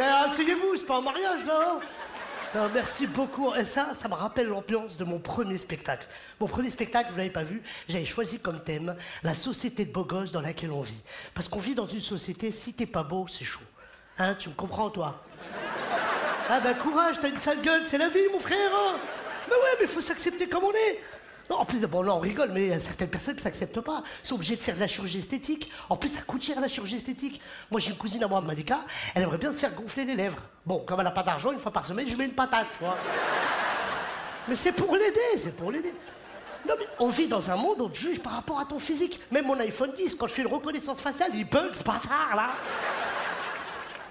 Ben, asseyez-vous, c'est pas un mariage là. hein. Merci beaucoup. Et ça, ça me rappelle l'ambiance de mon premier spectacle. Mon premier spectacle, vous l'avez pas vu, j'avais choisi comme thème la société de beaux gosses dans laquelle on vit. Parce qu'on vit dans une société, si t'es pas beau, c'est chaud. Hein, tu me comprends, toi? Ah ben courage, t'as une sale gueule, c'est la vie, mon frère. hein. Mais ouais, mais faut s'accepter comme on est. Non, en plus, bon, on rigole, mais il y a certaines personnes qui s'acceptent pas. Ils sont obligés de faire de la chirurgie esthétique. En plus, ça coûte cher, la chirurgie esthétique. Moi, j'ai une cousine à moi, Malika, elle aimerait bien se faire gonfler les lèvres. Bon, comme elle n'a pas d'argent, une fois par semaine, je mets une patate, tu vois. Mais c'est pour l'aider, c'est pour l'aider. Non, mais on vit dans un monde où on te juge par rapport à ton physique. Même mon iPhone 10, quand je fais une reconnaissance faciale, il bug, ce bâtard, là.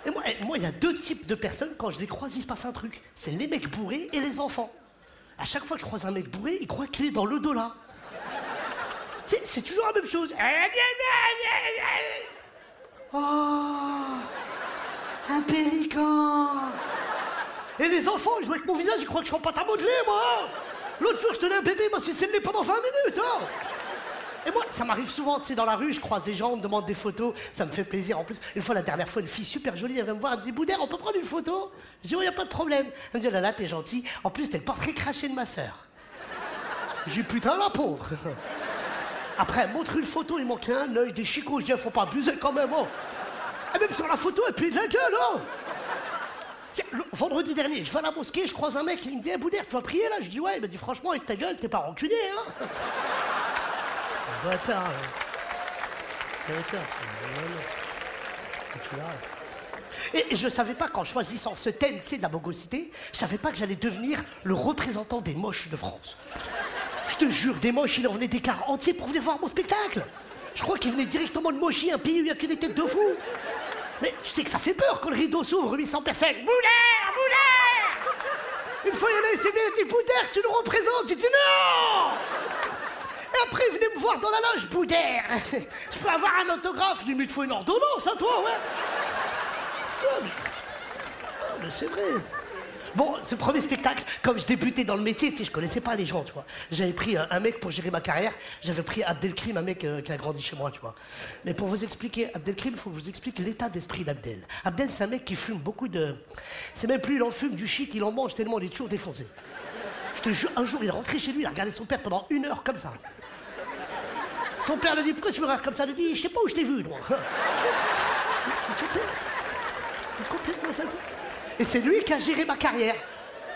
Et moi, eh, moi, il y a deux types de personnes, quand je les croise, il se passe un truc. C'est les mecs bourrés et les enfants. À chaque fois que je croise un mec bourré, il croit qu'il est dans le dos là. Tu sais, c'est toujours la même chose. Oh, un pélican. Et les enfants, ils jouent avec mon visage, ils croient que je suis en pâte à modeler, moi. L'autre jour, je tenais un bébé, il m'a sucé le nez pendant 20 minutes. hein. Et moi, ça m'arrive souvent, tu sais, dans la rue, je croise des gens, on me demande des photos, ça me fait plaisir. En plus, une fois, la dernière fois, une fille super jolie, elle vient me voir, elle me dit Boudère, on peut prendre une photo? Je dis, oh, y a pas de problème. Elle me dit, oh là là, t'es gentil. En plus, t'es le portrait craché de ma sœur. J'ai putain, la pauvre. Après, elle montre une photo, il manquait un œil, des chicots. Je dis, faut pas abuser quand même, oh. Et même sur la photo, elle plie de la gueule, oh. Tiens, le- vendredi dernier, je vais à la mosquée, je croise un mec, il me dit, hey, Boudère, tu vas prier là? Je dis, ouais, il m'a dit, franchement, avec ta gueule, t'es pas rancunier, hein. Et tu je savais pas, qu'en choisissant ce thème, tu sais, de la bogosité, je savais pas que j'allais devenir le représentant des moches de France. Je te jure, des moches, il en venait des cars entiers pour venir voir mon spectacle. Je crois qu'il venait directement de Mochi, un pays où il n'y a que des têtes de fous. Mais tu sais que ça fait peur quand le rideau s'ouvre, 800 personnes. Une fois, il y en a, il s'est fait, il dit Boudère, tu nous représentes. J'ai dit non après, venait me voir dans la loge, Boudère. Je peux avoir un autographe. Mais il te faut une ordonnance, à toi, ouais. Ah, mais c'est vrai. Bon, ce premier spectacle, comme je débutais dans le métier, tu sais, je connaissais pas les gens, tu vois. J'avais pris euh, un mec pour gérer ma carrière, j'avais pris Abdelkrim, un mec euh, qui a grandi chez moi, tu vois. Mais pour vous expliquer, Abdelkrim, il faut que je vous explique l'état d'esprit d'Abdel. Abdel, c'est un mec qui fume beaucoup de. C'est même plus il en fume du shit, il en mange tellement il est toujours défoncé. Je te jure, un jour, il est rentré chez lui, il a regardé son père pendant une heure comme ça. Son père lui dit Pourquoi tu me regardes comme ça Il dit Je sais pas où je t'ai vu, moi. C'est est complètement ça. Et c'est lui qui a géré ma carrière.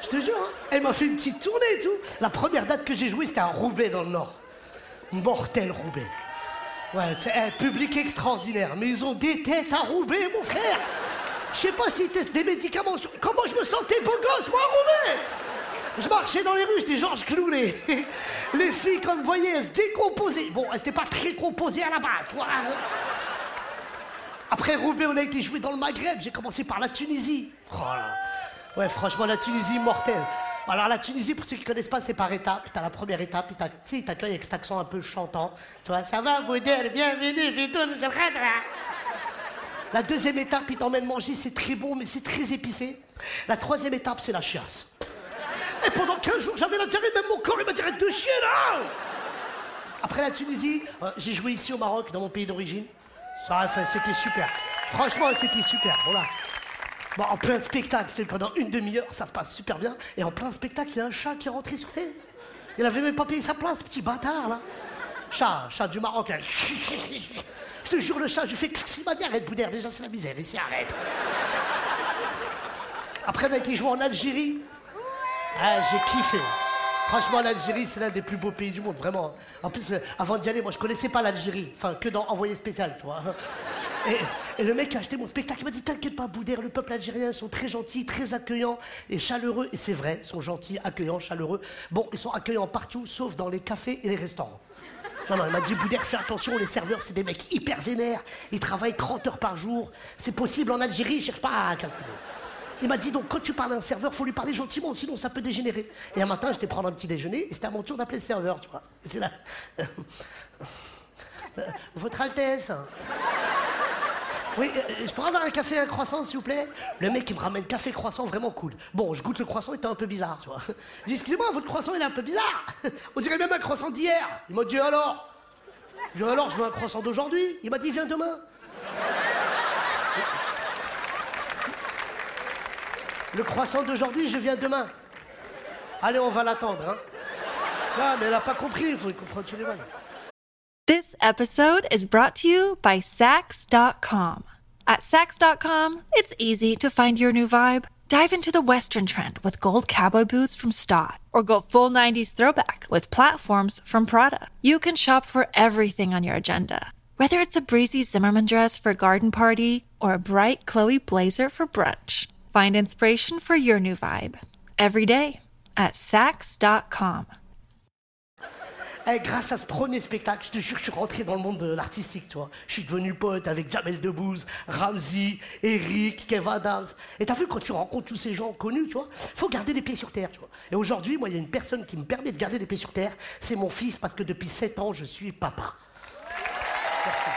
Je te jure, hein. Elle m'a fait une petite tournée et tout. La première date que j'ai jouée, c'était à Roubaix dans le Nord. Mortel Roubaix. Ouais, c'est un public extraordinaire. Mais ils ont des têtes à Roubaix, mon frère. Je sais pas s'ils testent des médicaments. Comment je me sentais beau gosse, moi, à Roubaix? Je marchais dans les rues, j'étais Georges Clooney. Les filles, comme vous voyez, elles se décomposaient. Bon, elles n'étaient pas très composées à la base, tu. Après Roubaix, on a été joué dans le Maghreb. J'ai commencé par la Tunisie. Oh. Ouais, franchement, la Tunisie, mortelle. Alors, la Tunisie, pour ceux qui connaissent pas, c'est par étapes. T'as la première étape, ils tu t'accueillent avec cet accent un peu chantant. Tu vois, ça va, Boudel, bienvenue, c'est vrai, là. La deuxième étape, ils t'emmènent manger, c'est très bon, mais c'est très épicé. La troisième étape, c'est la chiasse. Et pendant 15 jours, j'avais diarrhée, même mon corps, il m'a arrête de chier, là Après la Tunisie, euh, j'ai joué ici au Maroc, dans mon pays d'origine. Ça c'était super. Franchement, c'était super. Voilà. Bon, en plein spectacle, pendant une demi-heure, ça se passe super bien. Et en plein spectacle, il y a un chat qui est rentré sur scène. Il avait même pas payé sa place, petit bâtard, là. Chat, chat du Maroc. Je te jure, le chat, je fais il m'a dit arrête, Boudère, déjà c'est la misère, ici, arrête. Après, a été joué en Algérie. Ah, j'ai kiffé. Franchement, l'Algérie, c'est l'un des plus beaux pays du monde, vraiment. En plus, euh, avant d'y aller, moi, je connaissais pas l'Algérie. Enfin, que dans Envoyé spécial, tu vois. Et, le mec a acheté mon spectacle. Il m'a dit T'inquiète pas, Boudère, le peuple algérien, ils sont très gentils, très accueillants et chaleureux. Et c'est vrai, ils sont gentils, accueillants, chaleureux. Bon, ils sont accueillants partout, sauf dans les cafés et les restaurants. Non, non, il m'a dit Boudère, fais attention, les serveurs, c'est des mecs hyper vénères. Ils travaillent 30 heures par jour. C'est possible en Algérie, je cherche pas à calculer. Il m'a dit donc quand tu parles à un serveur, faut lui parler gentiment, sinon ça peut dégénérer. Et un matin, j'étais prendre un petit déjeuner et c'était à mon tour d'appeler le serveur, tu vois. J'étais là. Euh, Votre Altesse. Oui, euh, je pourrais avoir un café et un croissant, s'il vous plaît? Le mec, il me ramène café croissant, vraiment cool. Bon, je goûte le croissant, il était un peu bizarre, tu vois. Je dis, excusez-moi, votre croissant, il est un peu bizarre. On dirait même un croissant d'hier. Il m'a dit, alors? Je dis, alors, je veux un croissant d'aujourd'hui. Il m'a dit, viens demain. Le croissant d'aujourd'hui, je viens demain. Allez, on va l'attendre, hein. Non, mais elle n'a pas compris, il faut comprendre chez les. This episode is brought to you by Sax.com. At Sax.com, it's easy to find your new vibe. Dive into the Western trend with gold cowboy boots from Stott, or go full 90s throwback with platforms from Prada. You can shop for everything on your agenda, whether it's a breezy Zimmerman dress for a garden party or a bright Chloe blazer for brunch. Find inspiration for your new vibe every day at Sax.com. Eh, grâce à ce premier spectacle, je te jure, je suis rentré dans le monde de l'artistique, tu vois. Je suis devenu pote avec Jamel Debbouze, Ramsey, Eric, Kev Adams. Et t'as vu, quand tu rencontres tous ces gens connus, tu vois, faut garder les pieds sur terre, tu vois. Et aujourd'hui, moi, il y a une personne qui me permet de garder les pieds sur terre, c'est mon fils, parce que depuis 7 ans, je suis papa. Merci.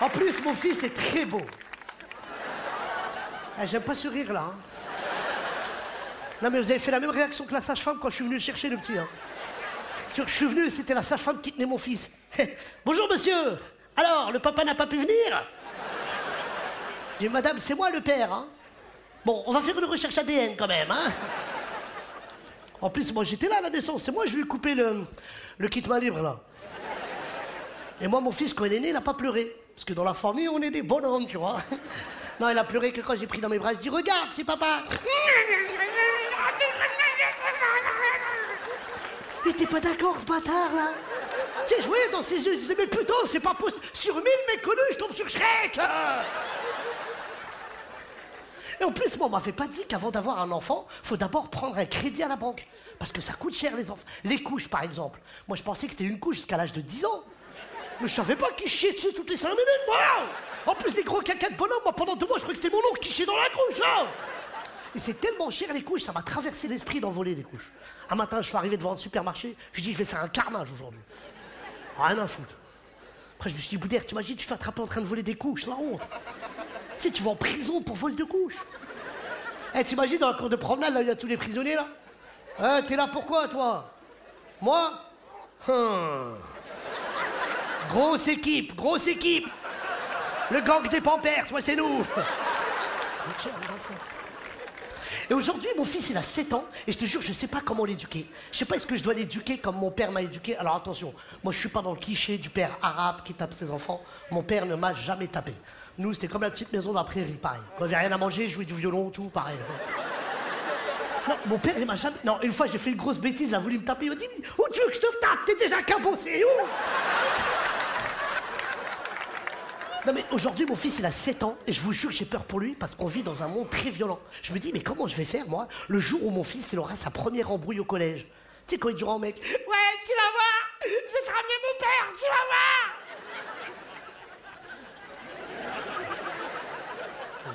En plus, mon fils est très beau. Eh, J'aime pas ce rire-là. hein. Non, mais vous avez fait la même réaction que la sage-femme quand je suis venu chercher le petit. hein. Je suis venu, c'était la sage-femme qui tenait mon fils. Bonjour, monsieur. Alors, le papa n'a pas pu venir? J'ai dit, madame, c'est moi le père. hein. Bon, on va faire une recherche ADN quand même. En plus, moi, j'étais là à la naissance. C'est moi, je lui ai coupé le, le kit main libre, là. Et moi, mon fils, quand il est né, il n'a pas pleuré. Parce que dans la famille, on est des bonhommes, tu vois. Non, il a pleuré que quand j'ai pris dans mes bras, je dis Regarde, c'est papa. Il était pas d'accord, ce bâtard, là. Je voyais dans ses yeux, je disais Mais putain, c'est pas possible. Sur mille mecs connus, je tombe sur Shrek. Et en plus, moi, on m'avait pas dit qu'avant d'avoir un enfant, faut d'abord prendre un crédit à la banque. Parce que ça coûte cher, les enfants. Les couches, par exemple. Moi, je pensais que c'était une couche jusqu'à l'âge de 10 ans. Mais je savais pas qu'il chiait dessus toutes les 5 minutes, moi En plus des gros caca de bonhomme, moi pendant deux mois je croyais que c'était mon oncle qui chiait dans la couche, hein Et c'est tellement cher les couches, ça m'a traversé l'esprit d'envoler des couches. Un matin, je suis arrivé devant un supermarché, je dis je vais faire un carnage aujourd'hui. Rien à foutre. Après, je me suis dit, Boudère, t'imagines, tu fais attraper en train de voler des couches, la honte. Tu sais, tu vas en prison pour vol de couches. Eh, t'imagines, dans la cour de promenade, là, il y a tous les prisonniers, là Eh, t'es là pourquoi, toi? Moi? Hum. Grosse équipe, grosse équipe. Le gang des Pampers, moi c'est nous. Et aujourd'hui, mon fils, il a 7 ans, et je te jure, je sais pas comment l'éduquer. Je sais pas, est-ce que je dois l'éduquer comme mon père m'a éduqué Alors attention, moi je suis pas dans le cliché du père arabe qui tape ses enfants. Mon père ne m'a jamais tapé. Nous, c'était comme la petite maison dans la prairie, pareil. Quand il avait rien à manger, je jouais du violon, tout, pareil. Non, mon père, il m'a jamais. Non, une fois, j'ai fait une grosse bêtise, il a voulu me taper, il m'a dit Où tu veux que je te tape T'es déjà cabossé, où? Non mais aujourd'hui mon fils il a 7 ans et je vous jure que j'ai peur pour lui parce qu'on vit dans un monde très violent. Je me dis mais comment je vais faire moi le jour où mon fils il aura sa première embrouille au collège? Tu sais quand il dira au mec Ouais tu vas voir Je vais te ramener mon père tu vas voir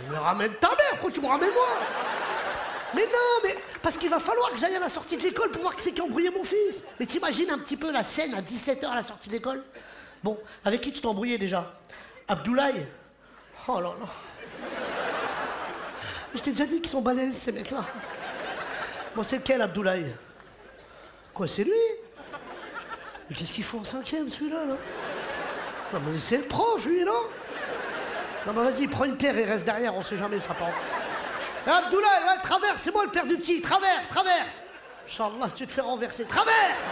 me ramène ta mère pourquoi tu me ramènes moi? Mais non, mais parce qu'il va falloir que j'aille à la sortie de l'école pour voir qui c'est qui a embrouillé mon fils. Mais t'imagines un petit peu la scène à 17h à la sortie de l'école? Bon, avec qui tu t'es embrouillé déjà? Abdoulaye Oh là là. Je t'ai déjà dit qu'ils sont balèzes, ces mecs-là. Bon, c'est lequel, Abdoulaye? Quoi, c'est lui? Mais qu'est-ce qu'il faut en cinquième, celui-là, là? Non, mais c'est le prof, lui, non? Non, mais vas-y, prends une pierre et reste derrière, on sait jamais, ça part. Abdoulaye, ouais, traverse, c'est moi le père du petit, traverse, traverse. Inch'Allah, tu te fais renverser, traverse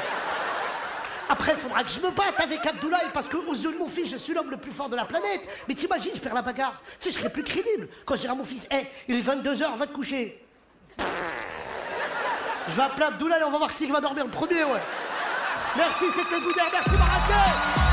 Après, faudra que je me batte avec Abdoulaye parce qu'aux yeux de mon fils, je suis l'homme le plus fort de la planète. Mais t'imagines, je perds la bagarre. Tu sais, je serais plus crédible quand je dirai à mon fils, hé, il est 22h, va te coucher. Je vais appeler Abdoulaye, on va voir qui va dormir le premier, ouais. Merci, c'était Boudère, merci Marrakech